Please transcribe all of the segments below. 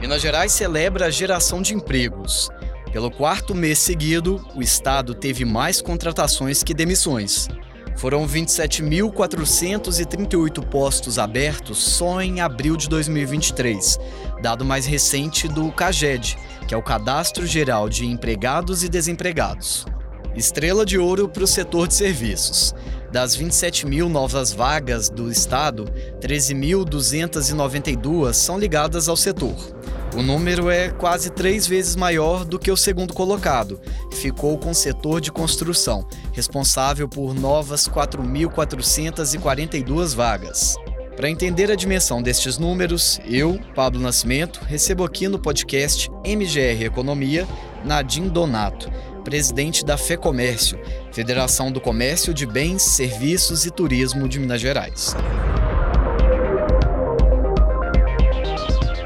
Minas Gerais celebra a geração de empregos. Pelo quarto mês seguido, o estado teve mais contratações que demissões. Foram 27.438 postos abertos só em abril de 2023, dado mais recente do CAGED, que é o Cadastro Geral de Empregados e Desempregados. Estrela de ouro para o setor de serviços. Das 27 mil novas vagas do estado, 13.292 são ligadas ao setor. O número é quase três vezes maior do que o segundo colocado, ficou com o setor de construção, responsável por novas 4.442 vagas. Para entender a dimensão destes números, eu, Pablo Nascimento, recebo aqui no podcast MGR Economia Nadim Donato, presidente da FEComércio, Federação do Comércio de Bens, Serviços e Turismo de Minas Gerais.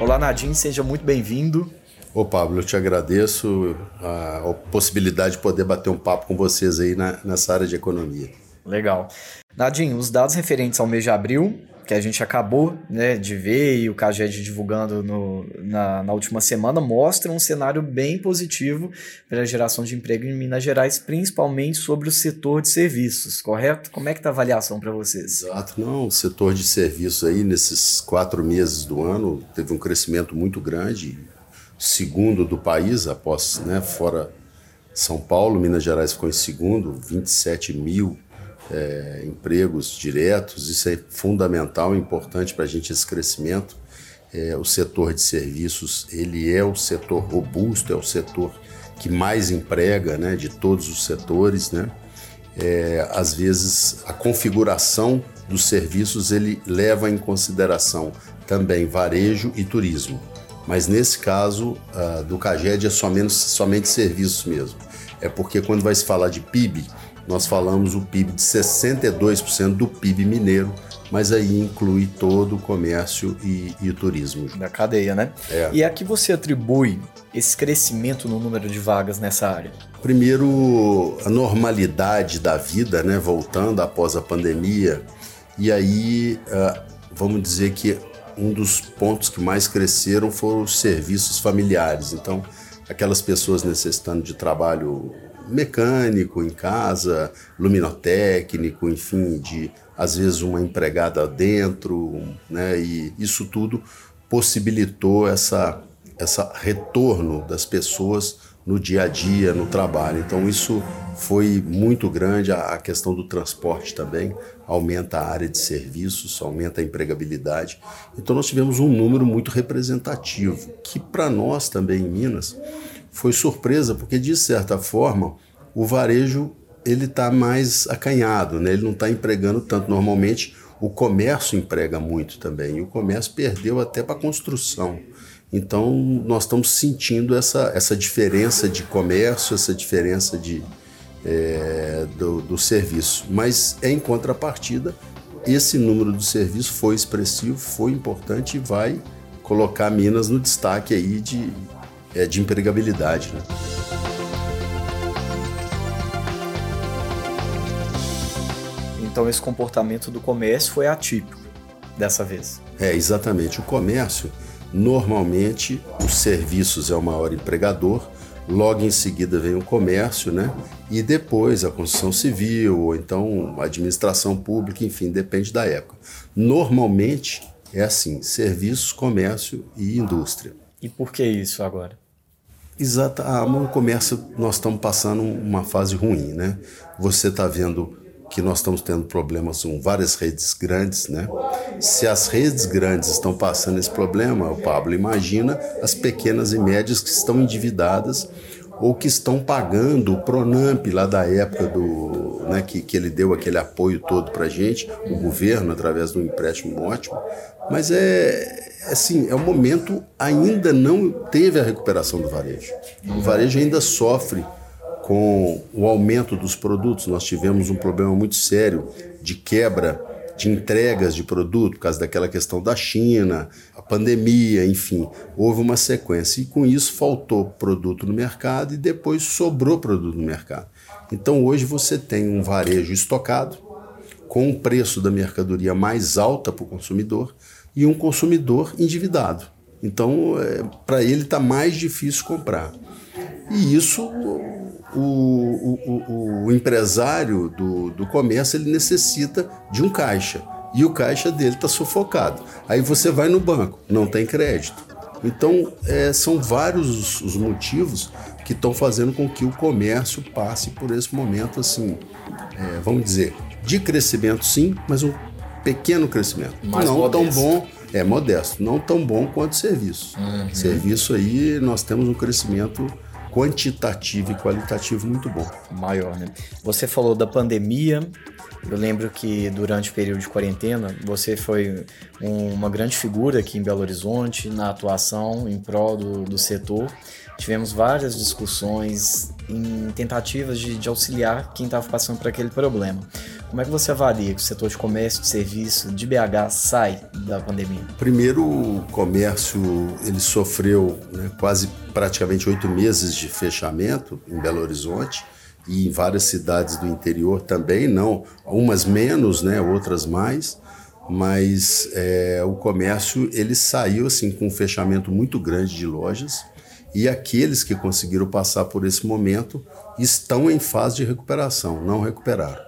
Olá, Nadim, seja muito bem-vindo. Ô Pablo, eu te agradeço a, possibilidade de poder bater um papo com vocês aí na, nessa área de economia. Legal. Nadim, os dados referentes ao mês de abril que a gente acabou né, de ver e o CAGED divulgando no, na, na, última semana, mostra um cenário bem positivo para a geração de emprego em Minas Gerais, principalmente sobre o setor de serviços, correto? Como é que está a avaliação para vocês? Exato, não, o setor de serviços aí nesses quatro meses do ano teve um crescimento muito grande, segundo do país, após, né, fora São Paulo, Minas Gerais ficou em segundo, 27 mil é, empregos diretos, isso é fundamental, importante para a gente esse crescimento. É, o setor de serviços ele é o setor robusto, é o setor que mais emprega, né, de todos os setores, né. É, às vezes a configuração dos serviços ele leva em consideração também varejo e turismo, mas nesse caso do CAGED é somente, somente serviços mesmo. É porque quando vai se falar de PIB, nós falamos o PIB de 62% do PIB mineiro, mas aí inclui todo o comércio e, e o turismo. Da cadeia, né? É. E a que você atribui esse crescimento no número de vagas nessa área? Primeiro, a normalidade da vida, né? Voltando após a pandemia. E aí, ah, vamos dizer que um dos pontos que mais cresceram foram os serviços familiares. Então, aquelas pessoas necessitando de trabalho mecânico em casa, luminotécnico, enfim, de às vezes uma empregada dentro, né? E isso tudo possibilitou essa essa retorno das pessoas no dia a dia, no trabalho. Então isso foi muito grande a, questão do transporte também aumenta a área de serviços, aumenta a empregabilidade. Então nós tivemos um número muito representativo que para nós também em Minas foi surpresa, porque de certa forma o varejo ele está mais acanhado, né? ele não está empregando tanto. Normalmente o comércio emprega muito também, e o comércio perdeu até para a construção. Então nós estamos sentindo essa, essa diferença de comércio, essa diferença de, é, do, do serviço. Mas em contrapartida, esse número do serviço foi expressivo, foi importante e vai colocar Minas no destaque aí de, é, de empregabilidade. Né? Então esse comportamento do comércio foi atípico dessa vez. É, exatamente. O comércio, normalmente, os serviços é o maior empregador, logo em seguida vem o comércio, né? E depois a construção civil, ou então a administração pública, enfim, depende da época. Normalmente é assim: serviços, comércio e indústria. E por que isso agora? Exato. Ah, no comércio nós estamos passando uma fase ruim, né? Você está vendo que nós estamos tendo problemas com várias redes grandes, né? Se as redes grandes estão passando esse problema, o Pablo imagina as pequenas e médias que estão endividadas ou que estão pagando o Pronamp lá da época do, né, que, que ele deu aquele apoio todo para gente, o governo através do empréstimo ótimo, mas é assim é um momento ainda não teve a recuperação do varejo. O varejo ainda sofre com o aumento dos produtos, nós tivemos um problema muito sério de quebra de entregas de produto, por causa daquela questão da China, a pandemia, enfim, houve uma sequência. E com isso faltou produto no mercado e depois sobrou produto no mercado. Então hoje você tem um varejo estocado, com o preço da mercadoria mais alta para o consumidor e um consumidor endividado. Então, é, para ele está mais difícil comprar. E isso, o, o, o, o empresário do, do comércio ele necessita de um caixa. E o caixa dele está sufocado. Aí você vai no banco, não tem crédito. Então, é, são vários os, os motivos que estão fazendo com que o comércio passe por esse momento, assim, é, vamos dizer, de crescimento sim, mas um pequeno crescimento. Mais não modesto. tão bom, é modesto, não tão bom quanto serviço. Uhum. Serviço aí nós temos um crescimento quantitativo e qualitativo muito bom. Maior, né? Você falou da pandemia. Eu lembro que durante o período de quarentena você foi um, uma grande figura aqui em Belo Horizonte na atuação em prol do, do setor. Tivemos várias discussões em tentativas de, de auxiliar quem estava passando por aquele problema. Como é que você avalia que o setor de comércio, de serviço, de BH sai da pandemia? Primeiro, o comércio ele sofreu né, quase praticamente oito meses de fechamento em Belo Horizonte e em várias cidades do interior também, não, umas menos, né, outras mais, mas é, o comércio ele saiu assim com um fechamento muito grande de lojas e aqueles que conseguiram passar por esse momento estão em fase de recuperação, não recuperaram.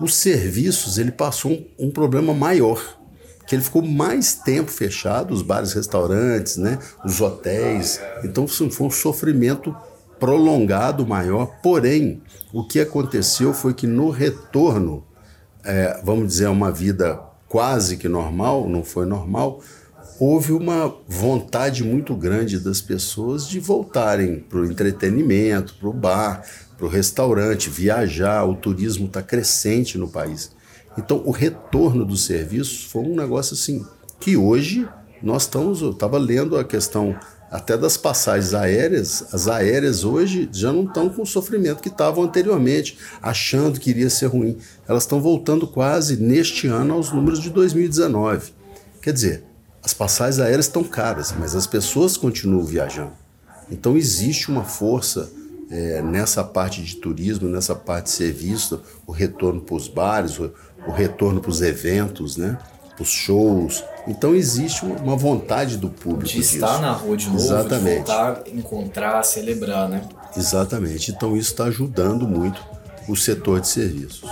Os serviços ele passou um, um problema maior, que ele ficou mais tempo fechado, os bares, restaurantes, né, os hotéis. Então foi um sofrimento prolongado maior. Porém, o que aconteceu foi que no retorno, é, vamos dizer, a uma vida quase que normal, não foi normal, houve uma vontade muito grande das pessoas de voltarem para o entretenimento, para o bar, para o restaurante, viajar. O turismo está crescente no país. Então, o retorno dos serviços foi um negócio assim que hoje nós estamos. Eu estava lendo a questão até das passagens aéreas. As aéreas hoje já não estão com o sofrimento que estavam anteriormente, achando que iria ser ruim. Elas estão voltando quase neste ano aos números de 2019. Quer dizer, as passagens aéreas estão caras, mas as pessoas continuam viajando. Então existe uma força é, nessa parte de turismo, nessa parte de serviço, o retorno para os bares, o, o retorno para os eventos, né? para os shows. Então existe uma vontade do público de estar disso. na rua de novo, Exatamente. de voltar, encontrar, celebrar, né? Exatamente. Então isso está ajudando muito o setor de serviços.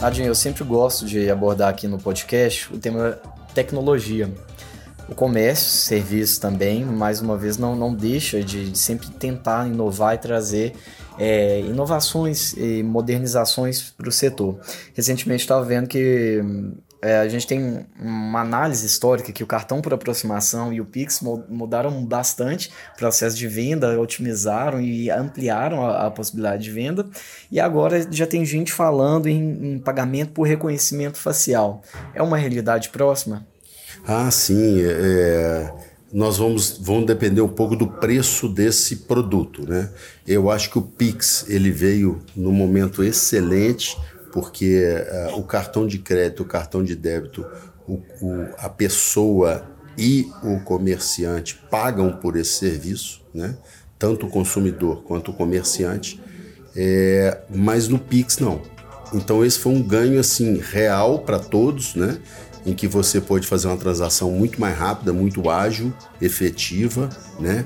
Adinho, eu sempre gosto de abordar aqui no podcast o tema tecnologia. O comércio, serviços também, mais uma vez, não, não deixa de, de sempre tentar inovar e trazer é, inovações e modernizações para o setor. Recentemente estava vendo que é, a gente tem uma análise histórica que o cartão por aproximação e o Pix mu- mudaram bastante o processo de venda, otimizaram e ampliaram a, a possibilidade de venda. E agora já tem gente falando em, em pagamento por reconhecimento facial. É uma realidade próxima? Ah, sim. é, nós vamos, vamos depender um pouco do preço desse produto, né? Eu acho que o Pix ele veio num momento excelente porque eh, o cartão de crédito, o cartão de débito, o, o- a pessoa e o comerciante pagam por esse serviço, né? Tanto o consumidor quanto o comerciante. É, mas no Pix não. Então esse foi um ganho assim real para todos, né? Em que você pode fazer uma transação muito mais rápida, muito ágil, efetiva, né?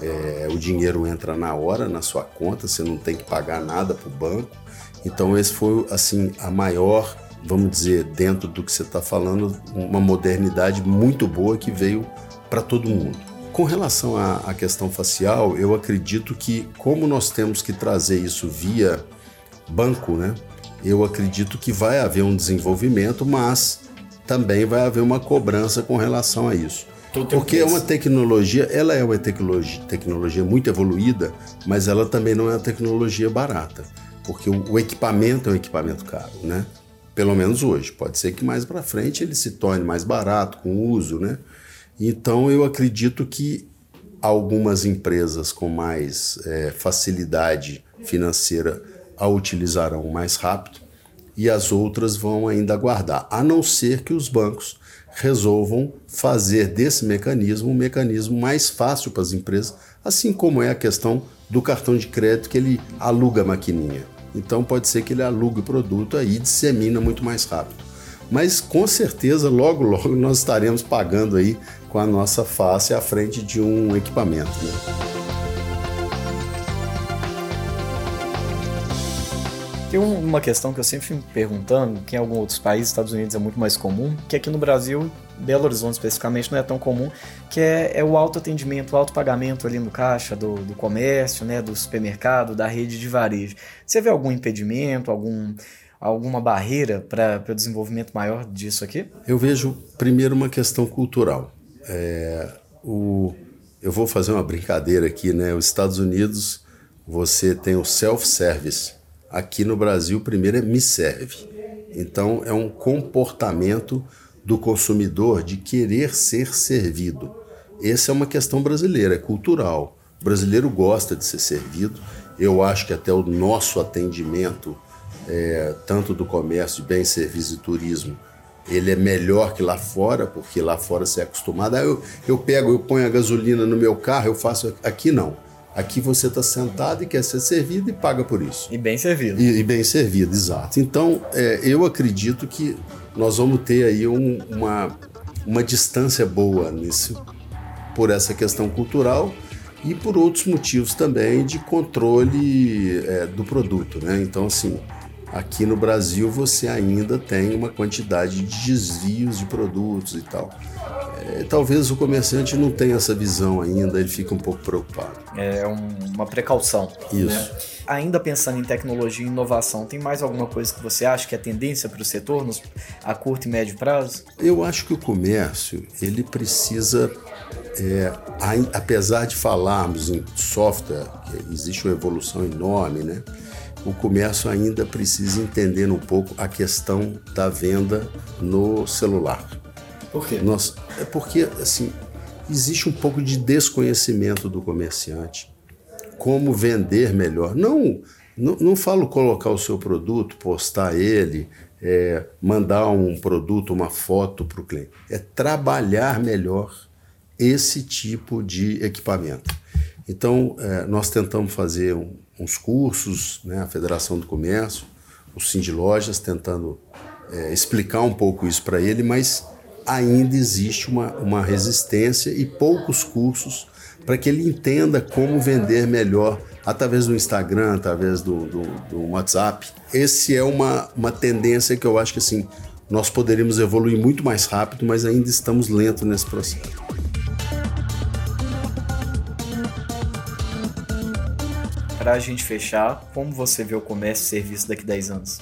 É, o dinheiro entra na hora na sua conta, você não tem que pagar nada para o banco. Então esse foi assim a maior, vamos dizer, dentro do que você está falando, uma modernidade muito boa que veio para todo mundo. Com relação à, questão facial, eu acredito que como nós temos que trazer isso via banco, né? Eu acredito que vai haver um desenvolvimento, mas também vai haver uma cobrança com relação a isso. Um Porque é uma tecnologia, ela é uma tecnologia, tecnologia muito evoluída, mas ela também não é uma tecnologia barata. Porque o, o equipamento é um equipamento caro, né? Pelo menos hoje. Pode ser que mais para frente ele se torne mais barato com o uso, né? Então eu acredito que algumas empresas com mais eh, facilidade financeira a utilizarão mais rápido e as outras vão ainda aguardar, a não ser que os bancos resolvam fazer desse mecanismo um mecanismo mais fácil para as empresas, assim como é a questão do cartão de crédito que ele aluga a maquininha. Então pode ser que ele alugue o produto aí e dissemina muito mais rápido. Mas com certeza, logo, logo nós estaremos pagando aí com a nossa face à frente de um equipamento. Né? Tem uma questão que eu sempre fico perguntando, que em alguns outros países, Estados Unidos é muito mais comum, que aqui no Brasil, Belo Horizonte especificamente, não é tão comum, que é, é o autoatendimento, o autopagamento ali no caixa do, do comércio, né, do supermercado, da rede de varejo. Você vê algum impedimento, algum, alguma barreira para o desenvolvimento maior disso aqui? Eu vejo, primeiro, uma questão cultural. É, o, eu vou fazer uma brincadeira aqui, né? Os Estados Unidos, você tem o self-service Aqui no Brasil, primeiro é me serve. Então, é um comportamento do consumidor de querer ser servido. Essa é uma questão brasileira, é cultural. O brasileiro gosta de ser servido. Eu acho que até o nosso atendimento, é, tanto do comércio de bens, serviços e turismo, ele é melhor que lá fora, porque lá fora você é acostumado. Ah, eu, eu pego, eu ponho a gasolina no meu carro, eu faço. Aqui não. Aqui você está sentado e quer ser servido e paga por isso. E bem servido. E, e bem servido, exato. Então, é, eu acredito que nós vamos ter aí um, uma, uma distância boa nisso, por essa questão cultural e por outros motivos também de controle é, do produto. Né? Então, assim, aqui no Brasil você ainda tem uma quantidade de desvios de produtos e tal é, talvez o comerciante não tenha essa visão ainda, ele fica um pouco preocupado. É um, uma precaução. Isso. Né? Ainda pensando em tecnologia e inovação, tem mais alguma coisa que você acha que é tendência para o setor nos, a curto e médio prazo? Eu acho que o comércio ele precisa, é, apesar de falarmos em software, que existe uma evolução enorme, né? O comércio ainda precisa entender um pouco a questão da venda no celular. Por quê? Nós, é porque, assim, existe um pouco de desconhecimento do comerciante. Como vender melhor. Não, não, não falo colocar o seu produto, postar ele, é, mandar um produto, uma foto para o cliente. É trabalhar melhor esse tipo de equipamento. Então, é, nós tentamos fazer um, uns cursos, né, a Federação do Comércio, o Cindy Lojas, tentando é, explicar um pouco isso para ele, mas ainda existe uma, uma resistência e poucos cursos para que ele entenda como vender melhor através do Instagram, através do, do, do WhatsApp. Esse é uma, uma tendência que eu acho que assim, nós poderíamos evoluir muito mais rápido, mas ainda estamos lentos nesse processo. Para a gente fechar, como você vê o comércio e serviço daqui a 10 anos?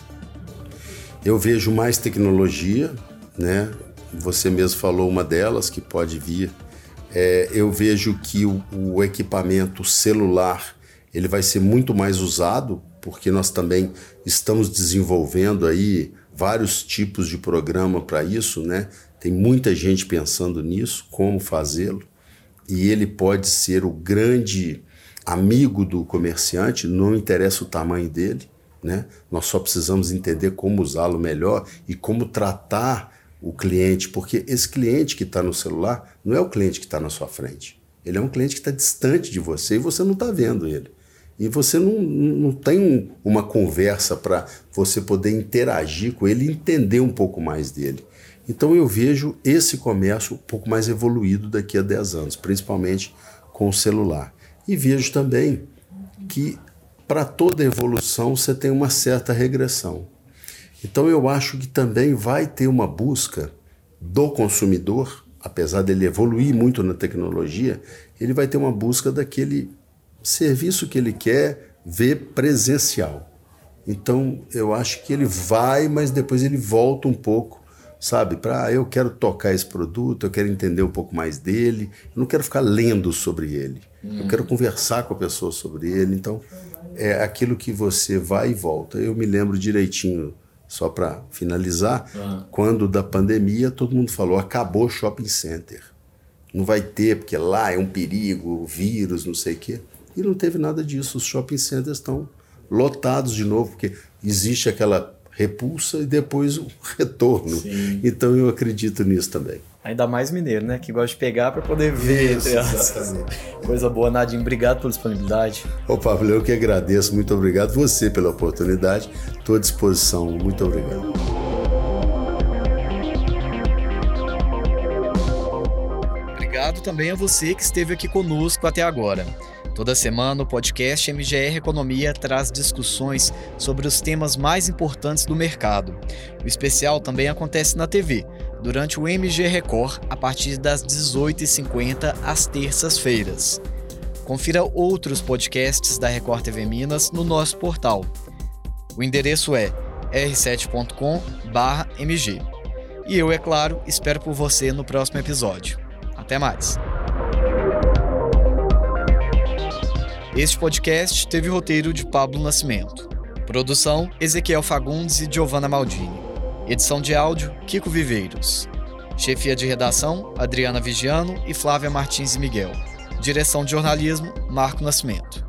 Eu vejo mais tecnologia, né? você mesmo falou uma delas que pode vir. É, eu vejo que o, o, equipamento celular ele vai ser muito mais usado porque nós também estamos desenvolvendo aí vários tipos de programa para isso, né? Tem muita gente pensando nisso, como fazê-lo, e ele pode ser o grande amigo do comerciante, não interessa o tamanho dele, né? Nós só precisamos entender como usá-lo melhor e como tratar o cliente, porque esse cliente que está no celular não é o cliente que está na sua frente. Ele é um cliente que está distante de você e você não está vendo ele. E você não, não tem uma conversa para você poder interagir com ele e entender um pouco mais dele. Então eu vejo esse comércio um pouco mais evoluído daqui a 10 anos, principalmente com o celular. E vejo também que para toda evolução você tem uma certa regressão. Então eu acho que também vai ter uma busca do consumidor, apesar dele evoluir muito na tecnologia, ele vai ter uma busca daquele serviço que ele quer ver presencial. Então eu acho que ele vai, mas depois ele volta um pouco, sabe? Para ah, eu quero tocar esse produto, eu quero entender um pouco mais dele, eu não quero ficar lendo sobre ele, hum. eu quero conversar com a pessoa sobre ele. Então é aquilo que você vai e volta. Eu me lembro direitinho só para finalizar, uhum. quando da pandemia todo mundo falou acabou shopping center. Não vai ter, porque lá é um perigo, vírus, não sei o quê. E não teve nada disso. Os shopping centers estão lotados de novo, porque existe aquela repulsa e depois o retorno. Sim. Então eu acredito nisso também. Ainda mais mineiro, né? Que gosta de pegar para poder ver. Isso, exatamente. Coisa boa, Nadinho. Obrigado pela disponibilidade. Ô, Pablo, eu que agradeço. Muito obrigado você pela oportunidade. Estou à disposição. Muito obrigado. Obrigado também a você que esteve aqui conosco até agora. Toda semana o podcast MGR Economia traz discussões sobre os temas mais importantes do mercado. O especial também acontece na TV durante o MG Record, a partir das 18h50 às terças-feiras. Confira outros podcasts da Record TV Minas no nosso portal. O endereço é r7.com/mg. E eu, é claro, espero por você no próximo episódio. Até mais. Este podcast teve roteiro de Pablo Nascimento. Produção: Ezequiel Fagundes e Giovanna Maldini. Edição de áudio: Kiko Viveiros. Chefia de redação: Adriana Vigiano e Flávia Martins e Miguel. Direção de jornalismo: Marco Nascimento.